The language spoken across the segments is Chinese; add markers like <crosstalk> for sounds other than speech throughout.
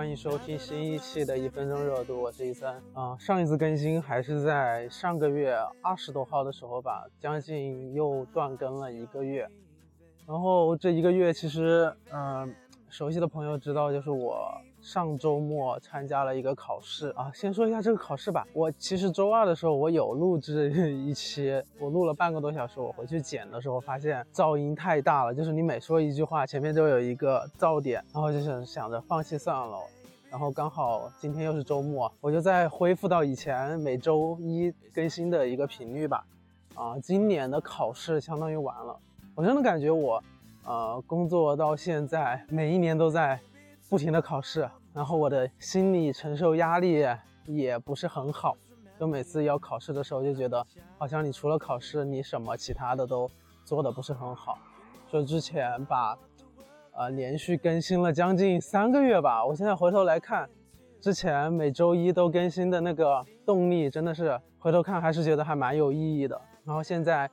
欢迎收听新一期的一分钟热度，我是易三啊。上一次更新还是在上个月二十多号的时候吧，将近又断更了一个月。然后这一个月其实，嗯，熟悉的朋友知道，就是我。上周末参加了一个考试啊，先说一下这个考试吧。我其实周二的时候我有录制一期，我录了半个多小时。我回去剪的时候发现噪音太大了，就是你每说一句话，前面就有一个噪点，然后就想想着放弃算了。然后刚好今天又是周末，我就再恢复到以前每周一更新的一个频率吧。啊，今年的考试相当于完了，我真的感觉我，呃，工作到现在每一年都在。不停的考试，然后我的心理承受压力也不是很好，就每次要考试的时候就觉得，好像你除了考试，你什么其他的都做的不是很好。就之前把，呃，连续更新了将近三个月吧，我现在回头来看，之前每周一都更新的那个动力，真的是回头看还是觉得还蛮有意义的。然后现在，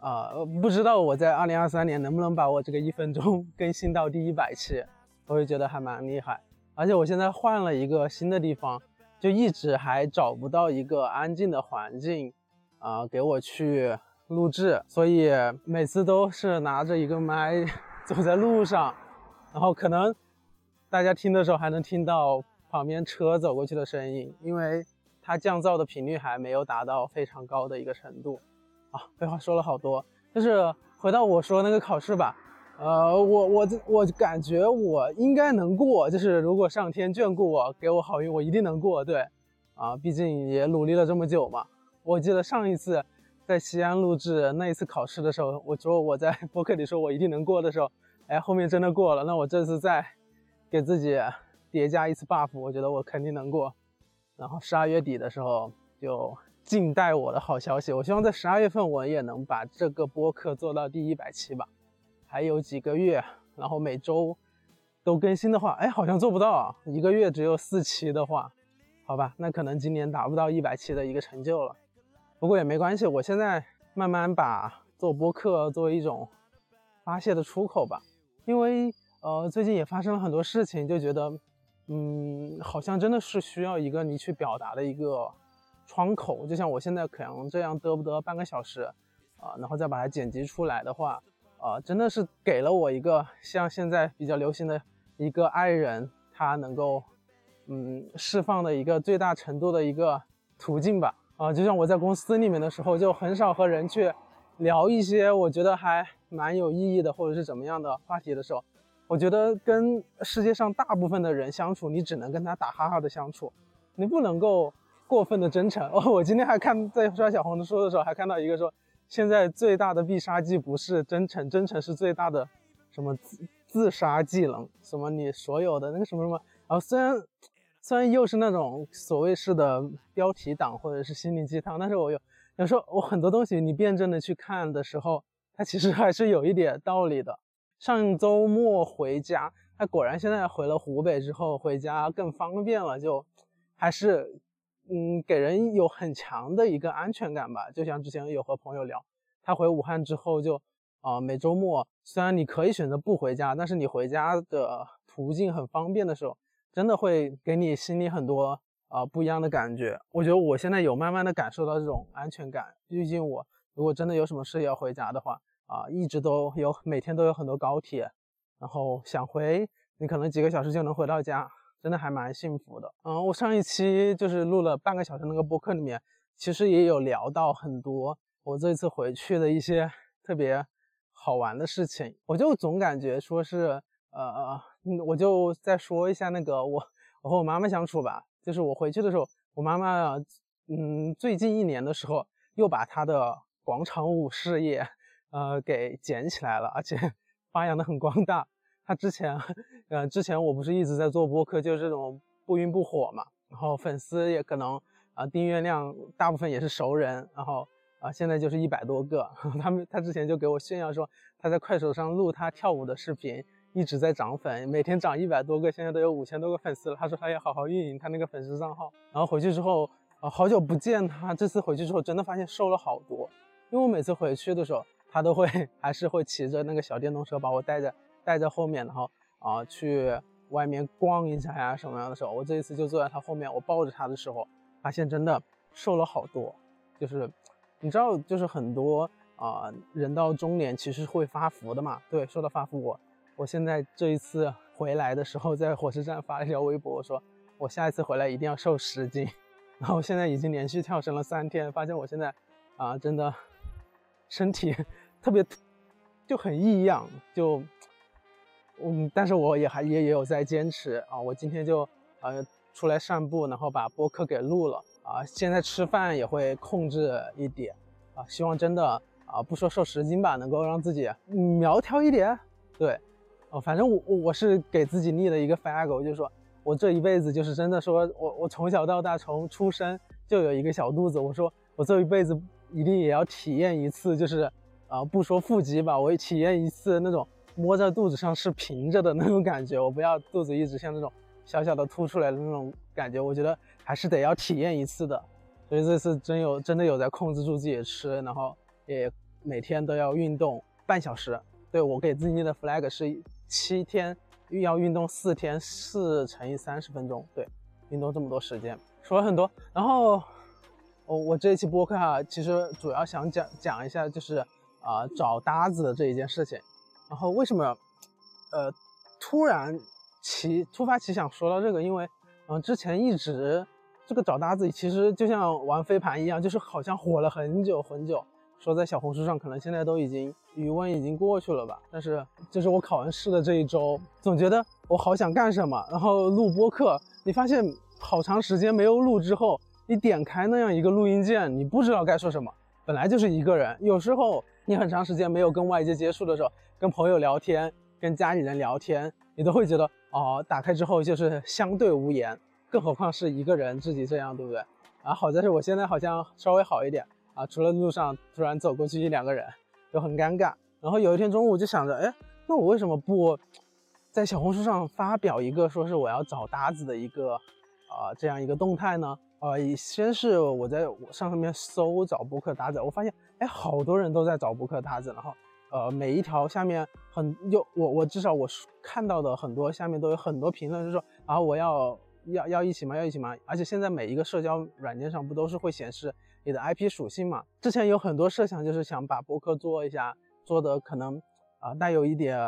呃，不知道我在二零二三年能不能把我这个一分钟 <laughs> 更新到第一百期。我也觉得还蛮厉害，而且我现在换了一个新的地方，就一直还找不到一个安静的环境，啊，给我去录制，所以每次都是拿着一个麦 <laughs> 走在路上，然后可能大家听的时候还能听到旁边车走过去的声音，因为它降噪的频率还没有达到非常高的一个程度。啊，废话说了好多，就是回到我说那个考试吧。呃，我我我感觉我应该能过，就是如果上天眷顾我，给我好运，我一定能过。对，啊，毕竟也努力了这么久嘛。我记得上一次在西安录制那一次考试的时候，我说我在播客里说我一定能过的时候，哎，后面真的过了。那我这次再给自己叠加一次 buff，我觉得我肯定能过。然后十二月底的时候就静待我的好消息。我希望在十二月份我也能把这个播客做到第一百期吧。还有几个月，然后每周都更新的话，哎，好像做不到啊。一个月只有四期的话，好吧，那可能今年达不到一百期的一个成就了。不过也没关系，我现在慢慢把做播客作为一种发泄的出口吧。因为呃，最近也发生了很多事情，就觉得，嗯，好像真的是需要一个你去表达的一个窗口。就像我现在可能这样嘚不得半个小时啊，然后再把它剪辑出来的话。啊，真的是给了我一个像现在比较流行的一个爱人，他能够，嗯，释放的一个最大程度的一个途径吧。啊，就像我在公司里面的时候，就很少和人去聊一些我觉得还蛮有意义的，或者是怎么样的话题的时候，我觉得跟世界上大部分的人相处，你只能跟他打哈哈的相处，你不能够过分的真诚。哦，<laughs> 我今天还看在刷小红书的时候，还看到一个说。现在最大的必杀技不是真诚，真诚是最大的什么自自杀技能？什么你所有的那个什么什么？然后虽然虽然又是那种所谓式的标题党或者是心灵鸡汤，但是我有有时候我很多东西你辩证的去看的时候，它其实还是有一点道理的。上周末回家，他果然现在回了湖北之后回家更方便了，就还是。嗯，给人有很强的一个安全感吧。就像之前有和朋友聊，他回武汉之后就，啊，每周末虽然你可以选择不回家，但是你回家的途径很方便的时候，真的会给你心里很多啊不一样的感觉。我觉得我现在有慢慢的感受到这种安全感。毕竟我如果真的有什么事要回家的话，啊，一直都有每天都有很多高铁，然后想回，你可能几个小时就能回到家。真的还蛮幸福的，嗯，我上一期就是录了半个小时那个播客里面，其实也有聊到很多我这次回去的一些特别好玩的事情，我就总感觉说是，呃，我就再说一下那个我我和我妈妈相处吧，就是我回去的时候，我妈妈，嗯，最近一年的时候又把她的广场舞事业，呃，给捡起来了，而且发扬的很光大。他之前，呃，之前我不是一直在做播客，就是这种不温不火嘛。然后粉丝也可能啊，订阅量大部分也是熟人。然后啊，现在就是一百多个。<laughs> 他们他之前就给我炫耀说，他在快手上录他跳舞的视频，一直在涨粉，每天涨一百多个，现在都有五千多个粉丝了。他说他要好好运营他那个粉丝账号。然后回去之后啊，好久不见他，这次回去之后真的发现瘦了好多。因为我每次回去的时候，他都会 <laughs> 还是会骑着那个小电动车把我带着。带在后面，然后啊去外面逛一下呀什么样的时候，我这一次就坐在他后面，我抱着他的时候，发现真的瘦了好多。就是你知道，就是很多啊人到中年其实会发福的嘛。对，说到发福，我我现在这一次回来的时候，在火车站发了一条微博，我说我下一次回来一定要瘦十斤。<laughs> 然后现在已经连续跳绳了三天，发现我现在啊真的身体 <laughs> 特别就很异样，就。嗯，但是我也还也也有在坚持啊，我今天就呃出来散步，然后把播客给录了啊。现在吃饭也会控制一点啊，希望真的啊不说瘦十斤吧，能够让自己苗条一点。对，哦，反正我我是给自己立了一个 flag，就是说我这一辈子就是真的说我我从小到大从出生就有一个小肚子，我说我这一辈子一定也要体验一次，就是啊不说腹肌吧，我也体验一次那种。摸在肚子上是平着的那种感觉，我不要肚子一直像那种小小的凸出来的那种感觉，我觉得还是得要体验一次的。所以这次真有真的有在控制住自己吃，然后也每天都要运动半小时。对我给自己定的 flag 是七天要运动四天，四乘以三十分钟，对，运动这么多时间，说了很多。然后我我这一期播客啊，其实主要想讲讲一下就是啊找搭子的这一件事情。然后为什么，呃，突然奇突发奇想说到这个？因为，嗯，之前一直这个找搭子其实就像玩飞盘一样，就是好像火了很久很久。说在小红书上，可能现在都已经余温已经过去了吧。但是就是我考完试的这一周，总觉得我好想干什么。然后录播课，你发现好长时间没有录之后，你点开那样一个录音键，你不知道该说什么。本来就是一个人，有时候你很长时间没有跟外界接触的时候。跟朋友聊天，跟家里人聊天，你都会觉得哦，打开之后就是相对无言，更何况是一个人自己这样，对不对？啊，好在是我现在好像稍微好一点啊，除了路上突然走过去一两个人就很尴尬。然后有一天中午就想着，哎，那我为什么不在小红书上发表一个说是我要找搭子的一个啊这样一个动态呢？呃，先是我在上上面搜找博客搭子，我发现哎，好多人都在找博客搭子，然后。呃，每一条下面很有我我至少我看到的很多下面都有很多评论，就是说啊我要要要一起吗？要一起吗？而且现在每一个社交软件上不都是会显示你的 IP 属性嘛？之前有很多设想就是想把博客做一下，做的可能啊带有一点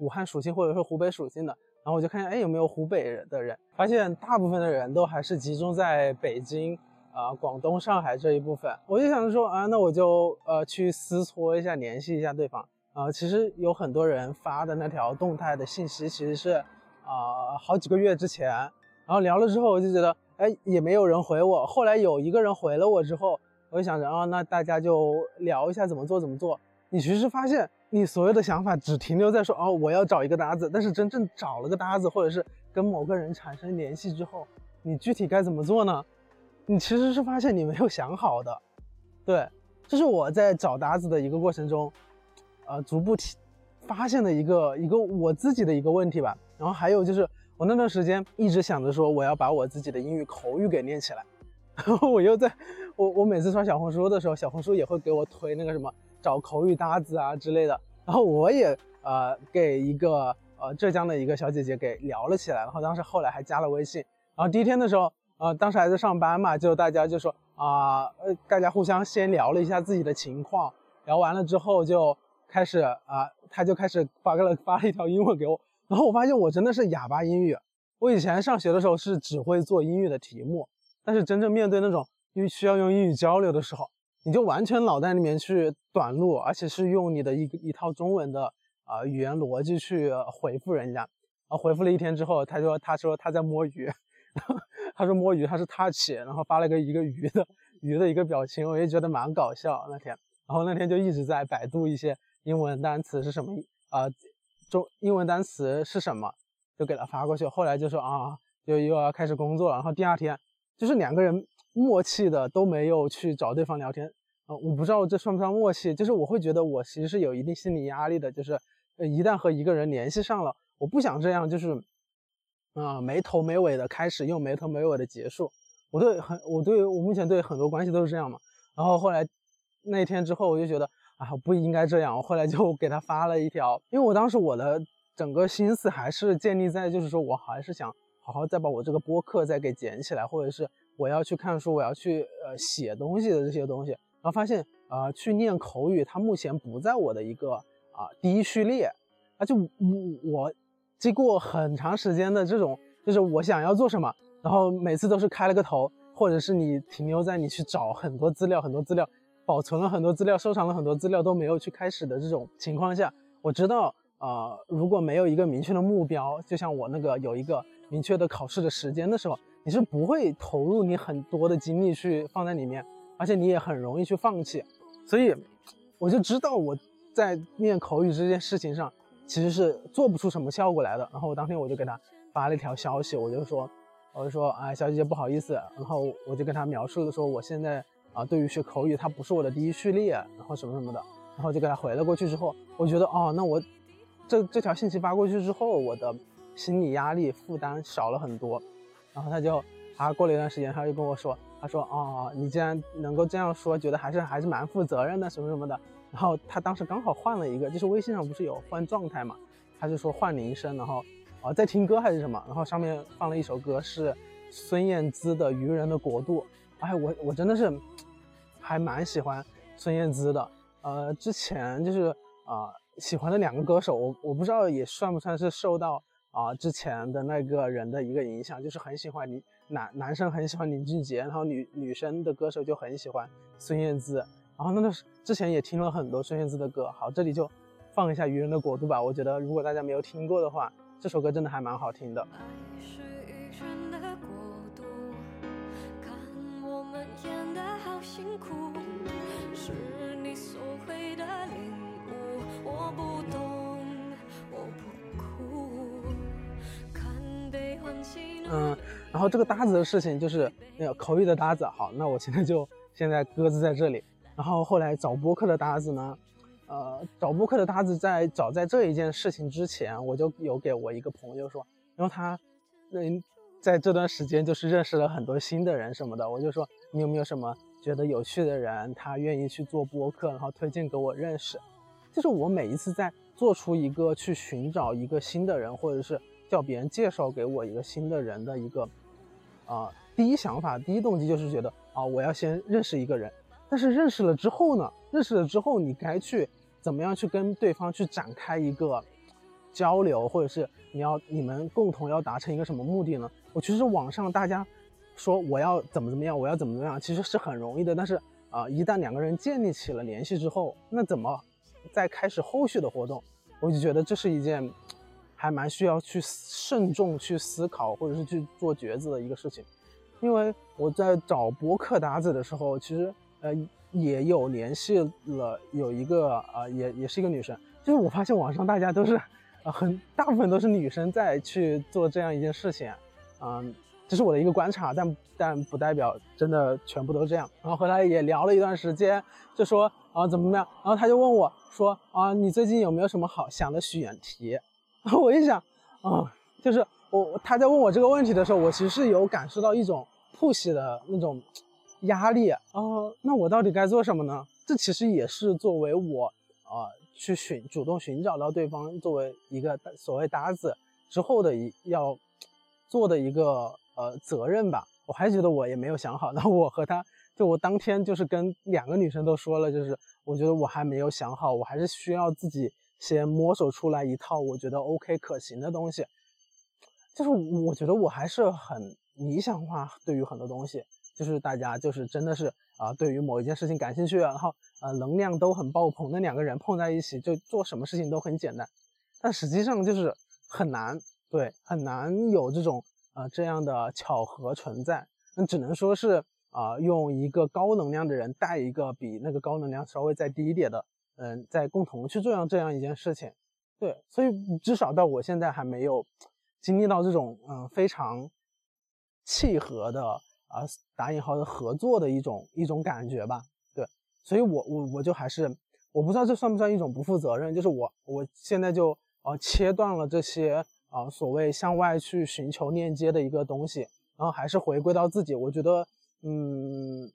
武汉属性或者是湖北属性的，然后我就看哎有没有湖北的人，发现大部分的人都还是集中在北京。啊，广东、上海这一部分，我就想着说啊，那我就呃去私搓一下，联系一下对方。啊，其实有很多人发的那条动态的信息，其实是啊好几个月之前，然后聊了之后，我就觉得哎也没有人回我。后来有一个人回了我之后，我就想着啊，那大家就聊一下怎么做怎么做。你其实发现你所有的想法只停留在说哦我要找一个搭子，但是真正找了个搭子，或者是跟某个人产生联系之后，你具体该怎么做呢？你其实是发现你没有想好的，对，这是我在找搭子的一个过程中，呃，逐步提发现的一个一个我自己的一个问题吧。然后还有就是我那段时间一直想着说我要把我自己的英语口语给练起来，<laughs> 然后我又在我我每次刷小红书的时候，小红书也会给我推那个什么找口语搭子啊之类的，然后我也呃给一个呃浙江的一个小姐姐给聊了起来，然后当时后来还加了微信，然后第一天的时候。呃，当时还在上班嘛，就大家就说啊，呃，大家互相先聊了一下自己的情况，聊完了之后就开始啊，他就开始发个了发了一条英文给我，然后我发现我真的是哑巴英语。我以前上学的时候是只会做英语的题目，但是真正面对那种因为需要用英语交流的时候，你就完全脑袋里面去短路，而且是用你的一一套中文的啊语言逻辑去回复人家。啊，回复了一天之后，他说他说他在摸鱼。<laughs> 他说摸鱼，他是 touch，然后发了个一个鱼的鱼的一个表情，我也觉得蛮搞笑那天。然后那天就一直在百度一些英文单词是什么啊，中英文单词是什么，就给他发过去。后来就说啊，就又要开始工作了。然后第二天就是两个人默契的都没有去找对方聊天啊，我不知道这算不算默契，就是我会觉得我其实是有一定心理压力的，就是一旦和一个人联系上了，我不想这样，就是。啊，没头没尾的开始，又没头没尾的结束。我对很，我对我目前对很多关系都是这样嘛。然后后来那天之后，我就觉得啊，不应该这样。我后来就 <laughs> 给他发了一条，因为我当时我的整个心思还是建立在就是说我还是想好好再把我这个播客再给捡起来，或者是我要去看书，我要去呃写东西的这些东西，然后发现呃去念口语，它目前不在我的一个啊第一序列，而且我我经过很长时间的这种就是我想要做什么，然后每次都是开了个头，或者是你停留在你去找很多资料，很多资料。保存了很多资料，收藏了很多资料，都没有去开始的这种情况下，我知道，呃，如果没有一个明确的目标，就像我那个有一个明确的考试的时间的时候，你是不会投入你很多的精力去放在里面，而且你也很容易去放弃。所以，我就知道我在念口语这件事情上其实是做不出什么效果来的。然后我当天我就给他发了一条消息，我就说，我就说，哎，小姐姐不好意思，然后我就跟他描述的说我现在。啊，对于学口语，它不是我的第一序列，然后什么什么的，然后就给他回了过去之后，我觉得哦，那我这这条信息发过去之后，我的心理压力负担少了很多。然后他就，他过了一段时间，他就跟我说，他说哦，你既然能够这样说，觉得还是还是蛮负责任的，什么什么的。然后他当时刚好换了一个，就是微信上不是有换状态嘛，他就说换铃声，然后啊在听歌还是什么，然后上面放了一首歌是孙燕姿的《愚人的国度》。哎，我我真的是还蛮喜欢孙燕姿的。呃，之前就是啊，喜欢的两个歌手，我我不知道也算不算是受到啊之前的那个人的一个影响，就是很喜欢林男男生很喜欢林俊杰，然后女女生的歌手就很喜欢孙燕姿。然后那个之前也听了很多孙燕姿的歌。好，这里就放一下《愚人的国度》吧。我觉得如果大家没有听过的话，这首歌真的还蛮好听的。嗯，然后这个搭子的事情就是那个口语的搭子，好，那我现在就现在鸽子在这里。然后后来找播客的搭子呢，呃，找播客的搭子在早在这一件事情之前，我就有给我一个朋友说，然后他嗯在这段时间就是认识了很多新的人什么的，我就说你有没有什么觉得有趣的人，他愿意去做播客，然后推荐给我认识。就是我每一次在做出一个去寻找一个新的人，或者是。叫别人介绍给我一个新的人的一个，啊，第一想法、第一动机就是觉得啊，我要先认识一个人。但是认识了之后呢？认识了之后，你该去怎么样去跟对方去展开一个交流，或者是你要你们共同要达成一个什么目的呢？我其实网上大家说我要怎么怎么样，我要怎么怎么样，其实是很容易的。但是啊，一旦两个人建立起了联系之后，那怎么再开始后续的活动？我就觉得这是一件。还蛮需要去慎重去思考，或者是去做抉择的一个事情，因为我在找博客搭子的时候，其实呃也有联系了有一个呃也也是一个女生，就是我发现网上大家都是呃很大部分都是女生在去做这样一件事情，嗯，这是我的一个观察，但但不代表真的全部都这样。然后和他也聊了一段时间，就说啊怎么怎么样，然后他就问我说啊你最近有没有什么好想的选题？然 <laughs> 后我一想，啊，就是我他在问我这个问题的时候，我其实是有感受到一种 push 的那种压力啊。那我到底该做什么呢？这其实也是作为我啊去寻主动寻找到对方作为一个所谓搭子之后的一要做的一个呃责任吧。我还觉得我也没有想好。那我和他就我当天就是跟两个女生都说了，就是我觉得我还没有想好，我还是需要自己。先摸索出来一套我觉得 OK 可行的东西，就是我觉得我还是很理想化，对于很多东西，就是大家就是真的是啊，对于某一件事情感兴趣，然后呃能量都很爆棚，那两个人碰在一起就做什么事情都很简单，但实际上就是很难，对，很难有这种呃这样的巧合存在，那只能说是啊用一个高能量的人带一个比那个高能量稍微再低一点的。嗯，在共同去做样这样一件事情，对，所以至少到我现在还没有经历到这种嗯非常契合的啊打引号的合作的一种一种感觉吧，对，所以我我我就还是我不知道这算不算一种不负责任，就是我我现在就呃切断了这些啊所谓向外去寻求链接的一个东西，然后还是回归到自己，我觉得嗯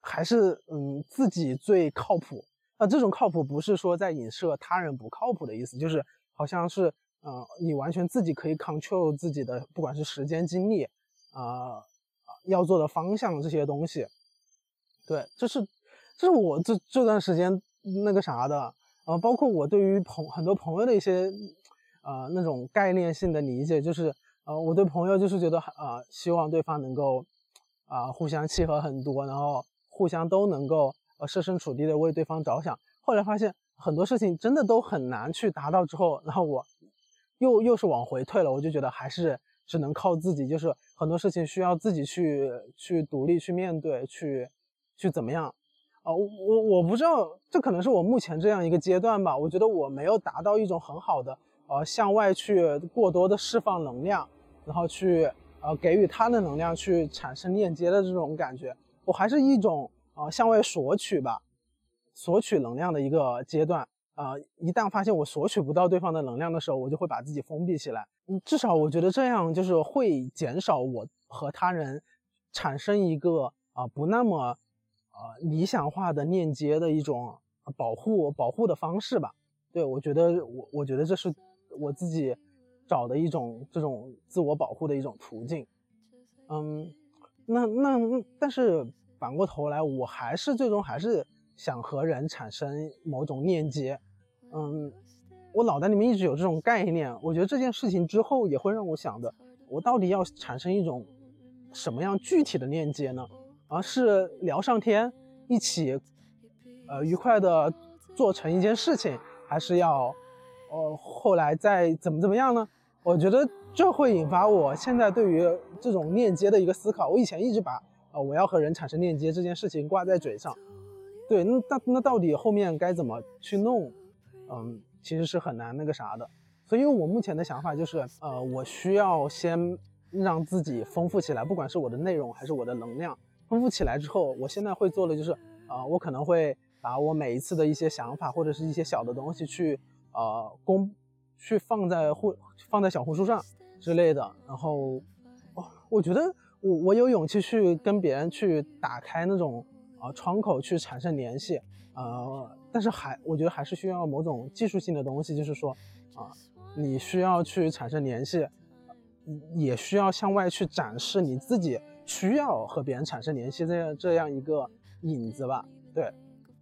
还是嗯自己最靠谱。那这种靠谱不是说在影射他人不靠谱的意思，就是好像是，嗯，你完全自己可以 control 自己的，不管是时间、精力，啊，要做的方向这些东西。对，这是，这是我这这段时间那个啥的，呃，包括我对于朋很多朋友的一些，呃，那种概念性的理解，就是，呃，我对朋友就是觉得，呃，希望对方能够，啊，互相契合很多，然后互相都能够，呃，设身处地的为对方着想。后来发现很多事情真的都很难去达到之后，然后我。又又是往回退了，我就觉得还是只能靠自己，就是很多事情需要自己去去独立去面对，去去怎么样啊？我我不知道，这可能是我目前这样一个阶段吧。我觉得我没有达到一种很好的呃向外去过多的释放能量，然后去呃给予他的能量去产生链接的这种感觉，我还是一种呃向外索取吧，索取能量的一个阶段。啊，一旦发现我索取不到对方的能量的时候，我就会把自己封闭起来。嗯，至少我觉得这样就是会减少我和他人产生一个啊不那么呃理想化的链接的一种保护保护的方式吧。对我觉得我我觉得这是我自己找的一种这种自我保护的一种途径。嗯，那那但是反过头来，我还是最终还是想和人产生某种链接。嗯，我脑袋里面一直有这种概念，我觉得这件事情之后也会让我想的，我到底要产生一种什么样具体的链接呢？而是聊上天，一起，呃，愉快的做成一件事情，还是要，呃，后来再怎么怎么样呢？我觉得这会引发我现在对于这种链接的一个思考。我以前一直把，呃，我要和人产生链接这件事情挂在嘴上，对，那那那到底后面该怎么去弄？嗯，其实是很难那个啥的，所以我目前的想法就是，呃，我需要先让自己丰富起来，不管是我的内容还是我的能量，丰富起来之后，我现在会做的就是，呃，我可能会把我每一次的一些想法或者是一些小的东西去，呃，公，去放在互放在小红书上之类的，然后，哦，我觉得我我有勇气去跟别人去打开那种啊窗口去产生联系，呃。但是还，我觉得还是需要某种技术性的东西，就是说，啊，你需要去产生联系，也需要向外去展示你自己需要和别人产生联系这样这样一个影子吧。对，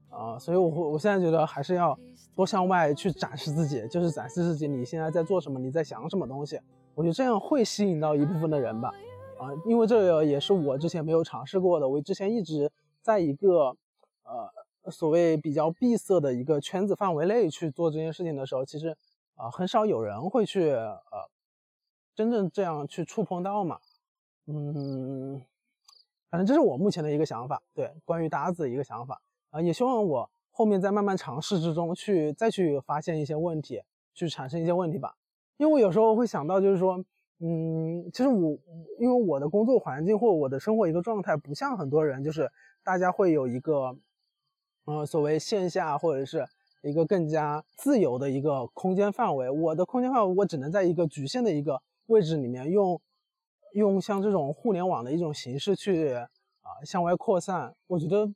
啊，所以我我现在觉得还是要多向外去展示自己，就是展示自己你现在在做什么，你在想什么东西。我觉得这样会吸引到一部分的人吧。啊，因为这个也是我之前没有尝试过的，我之前一直在一个，呃。所谓比较闭塞的一个圈子范围内去做这件事情的时候，其实啊很少有人会去呃真正这样去触碰到嘛。嗯，反正这是我目前的一个想法，对关于搭子的一个想法啊，也希望我后面在慢慢尝试之中去再去发现一些问题，去产生一些问题吧。因为我有时候会想到，就是说，嗯，其实我因为我的工作环境或我的生活一个状态，不像很多人，就是大家会有一个。嗯，所谓线下或者是一个更加自由的一个空间范围，我的空间范围我只能在一个局限的一个位置里面用，用像这种互联网的一种形式去啊向外扩散。我觉得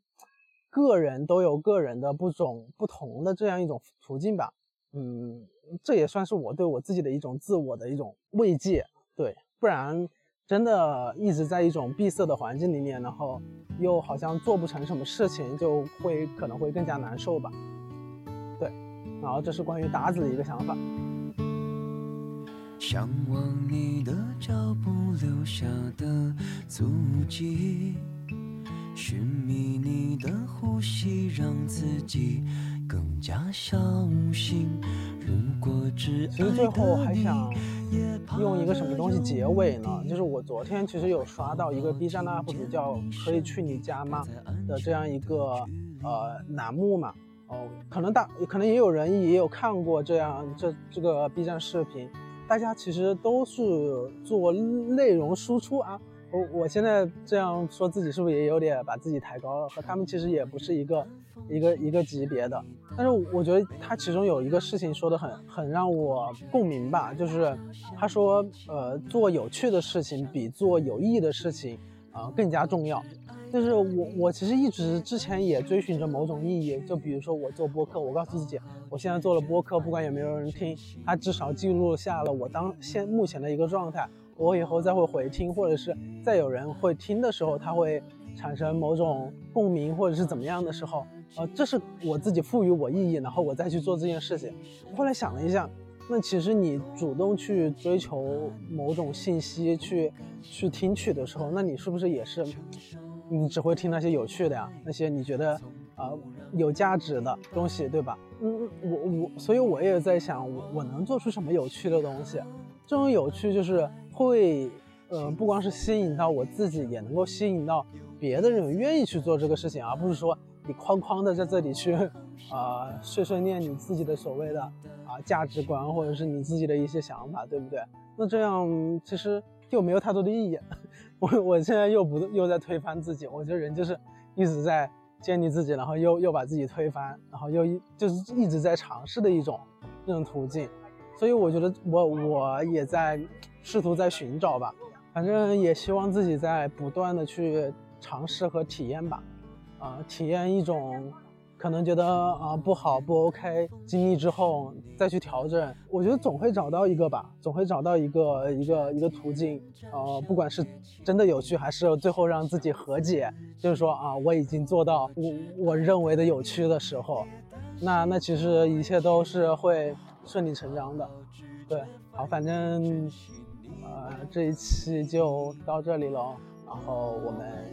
个人都有个人的不种不同的这样一种途径吧。嗯，这也算是我对我自己的一种自我的一种慰藉。对，不然。真的一直在一种闭塞的环境里面，然后又好像做不成什么事情，就会可能会更加难受吧。对，然后这是关于达子的一个想法。向往你的脚步留下的足迹，寻觅你的呼吸，让自己更加小心。如果只其实最后还想。用一个什么东西结尾呢？就是我昨天其实有刷到一个 B 站的 UP 主叫“可以去你家吗”的这样一个呃栏目嘛。哦，可能大可能也有人也有看过这样这这个 B 站视频，大家其实都是做内容输出啊。我我现在这样说自己是不是也有点把自己抬高了？和他们其实也不是一个一个一个级别的。但是我觉得他其中有一个事情说的很很让我共鸣吧，就是他说，呃，做有趣的事情比做有意义的事情，啊更加重要。就是我我其实一直之前也追寻着某种意义，就比如说我做播客，我告诉自己，我现在做了播客，不管有没有人听，它至少记录下了我当现目前的一个状态。我以后再会回听，或者是再有人会听的时候，他会产生某种共鸣，或者是怎么样的时候，呃，这是我自己赋予我意义，然后我再去做这件事情。后来想了一下。那其实你主动去追求某种信息，去去听取的时候，那你是不是也是，你只会听那些有趣的呀，那些你觉得啊有价值的东西，对吧？嗯，我我，所以我也在想，我我能做出什么有趣的东西？这种有趣就是会，呃，不光是吸引到我自己，也能够吸引到别的人愿意去做这个事情，而不是说你哐哐的在这里去，啊，碎碎念你自己的所谓的啊。价值观或者是你自己的一些想法，对不对？那这样其实又没有太多的意义。<laughs> 我我现在又不又在推翻自己，我觉得人就是一直在建立自己，然后又又把自己推翻，然后又一就是一直在尝试的一种那种途径。所以我觉得我我也在试图在寻找吧，反正也希望自己在不断的去尝试和体验吧，啊，体验一种。可能觉得啊不好不 OK，经历之后再去调整，我觉得总会找到一个吧，总会找到一个一个一个途径，呃，不管是真的有趣，还是最后让自己和解，就是说啊，我已经做到我我认为的有趣的时候，那那其实一切都是会顺理成章的，对，好，反正呃这一期就到这里了，然后我们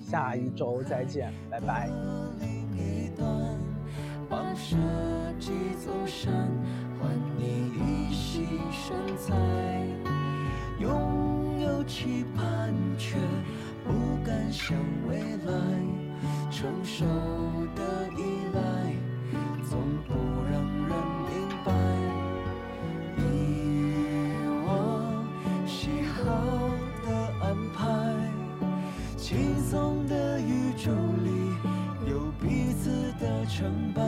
下一周再见，拜拜。放射几座山，换你一袭身材。拥有期盼，却不敢想未来。成熟的依赖，总不让人明白。以我喜好，轻松的宇宙里。有彼此的成败，